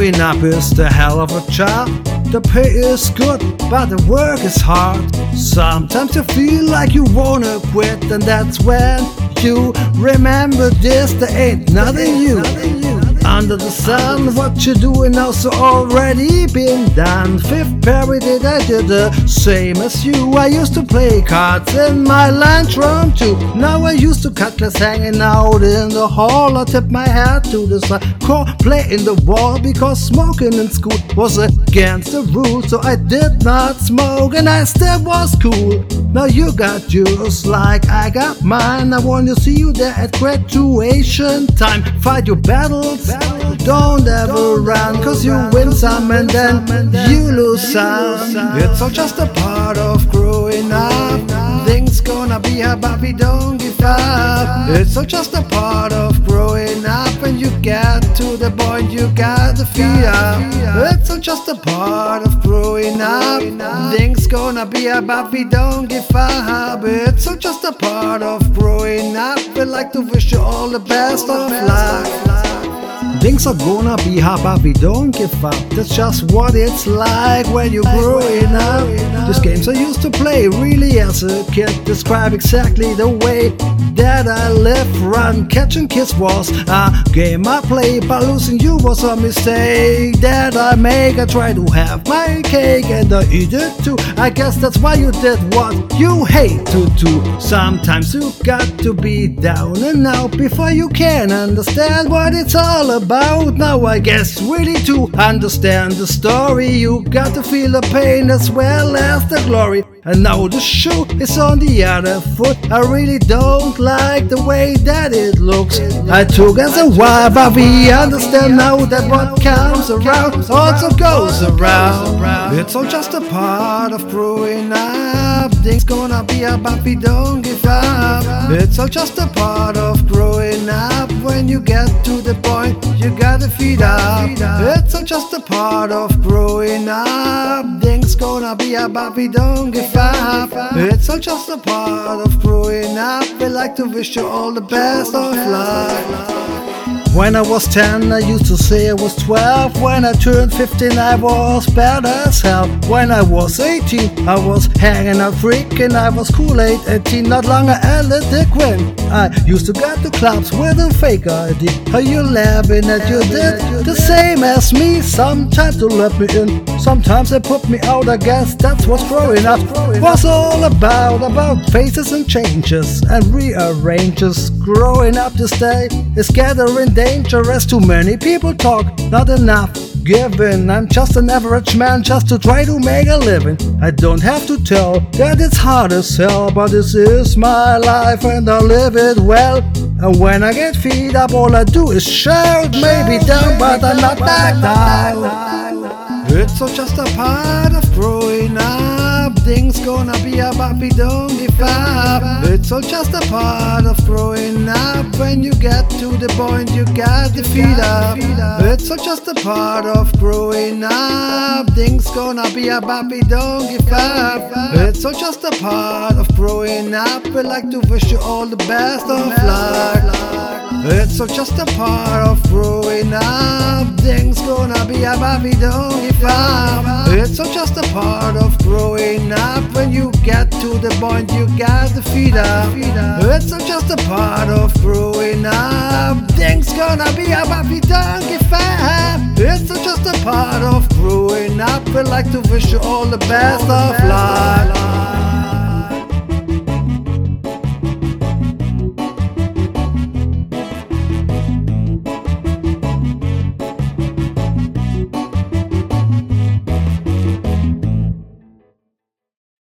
Growing up is the hell of a job. The pay is good, but the work is hard. Sometimes you feel like you wanna quit, and that's when you remember this. There ain't nothing new under the sun. What you doing now's already been done. Fifth period, I did the same as you. I used to play cards in my lunchroom too. Now I used to cut class hanging out in the hall. I tip my hat to the side, core play in the wall because smoking in school was against the rules. So I did not smoke and I still was cool. Now you got yours like I got mine. I want to see you there at graduation time. Fight your battles. Don't ever run, cause you win some and then you lose some. It's all just a part of growing up. Things gonna be hard, but we don't give up. It's all just a part of. When you get to the point, you gotta feed up. It's all just a part of growing up. Things gonna be but we don't give up. It's all just a part of growing up. We'd like to wish you all the best of luck. Things are gonna be hard, but we don't give up. That's just what it's like when you're growing up. These games I used to play really as a kid describe exactly the way that I live. Run, catch and kiss was a game I played, but losing you was a mistake that I make. I try to have my cake and I eat it too. I guess that's why you did what you hate to do. Sometimes you got to be down and out before you can understand what it's all about. Now I guess really to understand the story, you got to feel the pain as well as the glory. And now the shoe is on the other foot. I really don't like the way that it looks. I took as a while, but we understand now that what comes around also goes around. It's all just a part of growing up. Things gonna be about we don't give up. It's all just a part of you get to the point, you gotta feed up. It's all just a part of growing up. Things gonna be about we don't give up. It's all just a part of growing up. We like to wish you all the best of luck. When I was 10, I used to say I was 12. When I turned 15, I was bad as hell. When I was 18, I was hanging out freaking. I was cool 8, 18, not longer a Quinn. I used to go to clubs with a fake ID. Are you laughing at you did the same as me? Sometimes to let me in, sometimes they put me out. I guess that's what's growing up was all about. About faces and changes and rearranges. Growing up this day is gathering dangerous. Too many people talk, not enough given. I'm just an average man just to try to make a living. I don't have to tell that it's hard as hell, but this is my life and I live it well. And when I get feed up, all I do is shout. Maybe down, but I'm not back down. It's all just a part of growing Things gonna be a we don't give up. It's all just a part of growing up. When you get to the point, you got to feed up. It's all just a part of growing up. Things gonna be a we don't give up. It's all just a part of growing up. We like to wish you all the best of luck. It's all just a part of growing up. Things gonna be a we don't give up. All just a part of growing up. When you get to the point, you got to feed up. It's all just a part of growing up. Things gonna be about we don't give up. It's just a part of growing up. We like to wish you all the best of luck.